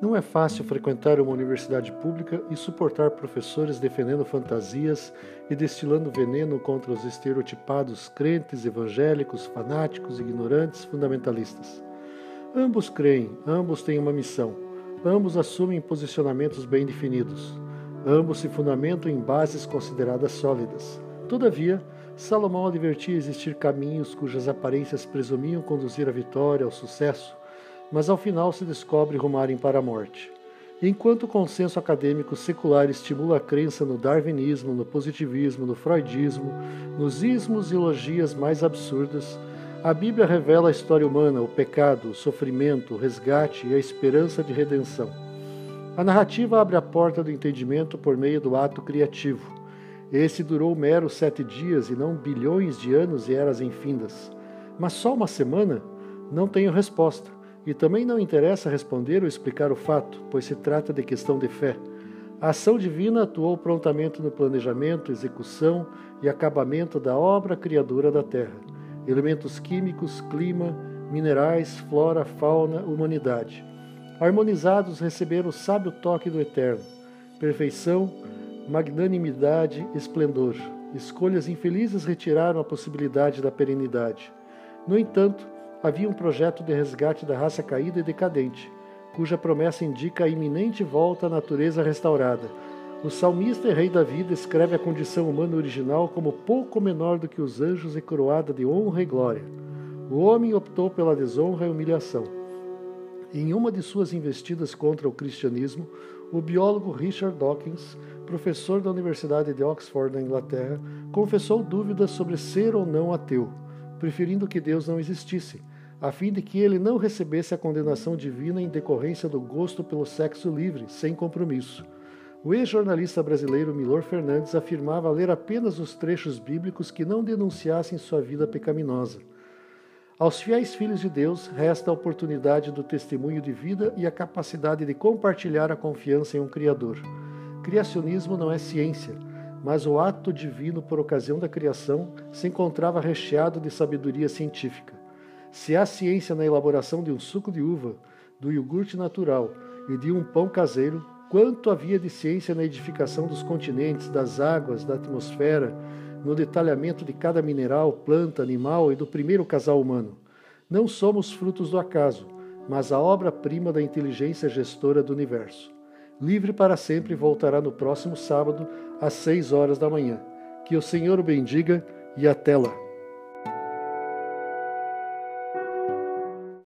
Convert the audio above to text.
Não é fácil frequentar uma universidade pública e suportar professores defendendo fantasias e destilando veneno contra os estereotipados crentes, evangélicos, fanáticos, ignorantes, fundamentalistas. Ambos creem, ambos têm uma missão, ambos assumem posicionamentos bem definidos, ambos se fundamentam em bases consideradas sólidas. Todavia, Salomão advertia existir caminhos cujas aparências presumiam conduzir à vitória, ao sucesso, mas ao final se descobre rumarem para a morte. Enquanto o consenso acadêmico secular estimula a crença no darwinismo, no positivismo, no freudismo, nos ismos e logias mais absurdas, a Bíblia revela a história humana, o pecado, o sofrimento, o resgate e a esperança de redenção. A narrativa abre a porta do entendimento por meio do ato criativo. Esse durou meros sete dias e não bilhões de anos e eras infindas. Mas só uma semana? Não tenho resposta. E também não interessa responder ou explicar o fato, pois se trata de questão de fé. A ação divina atuou prontamente no planejamento, execução e acabamento da obra criadora da Terra. Elementos químicos, clima, minerais, flora, fauna, humanidade. Harmonizados receberam o sábio toque do Eterno. Perfeição, magnanimidade, esplendor. Escolhas infelizes retiraram a possibilidade da perenidade. No entanto, havia um projeto de resgate da raça caída e decadente, cuja promessa indica a iminente volta à natureza restaurada. O salmista e rei Davi descreve a condição humana original como pouco menor do que os anjos e coroada de honra e glória. O homem optou pela desonra e humilhação. Em uma de suas investidas contra o cristianismo, o biólogo Richard Dawkins, professor da Universidade de Oxford, na Inglaterra, confessou dúvidas sobre ser ou não ateu, preferindo que Deus não existisse, a fim de que ele não recebesse a condenação divina em decorrência do gosto pelo sexo livre, sem compromisso. O ex-jornalista brasileiro Milor Fernandes afirmava ler apenas os trechos bíblicos que não denunciassem sua vida pecaminosa. Aos fiéis filhos de Deus resta a oportunidade do testemunho de vida e a capacidade de compartilhar a confiança em um Criador. Criacionismo não é ciência, mas o ato divino por ocasião da criação se encontrava recheado de sabedoria científica. Se há ciência na elaboração de um suco de uva, do iogurte natural e de um pão caseiro, quanto havia de ciência na edificação dos continentes, das águas, da atmosfera, no detalhamento de cada mineral, planta, animal e do primeiro casal humano. Não somos frutos do acaso, mas a obra-prima da inteligência gestora do universo. Livre para sempre voltará no próximo sábado, às seis horas da manhã. Que o Senhor o bendiga e até lá.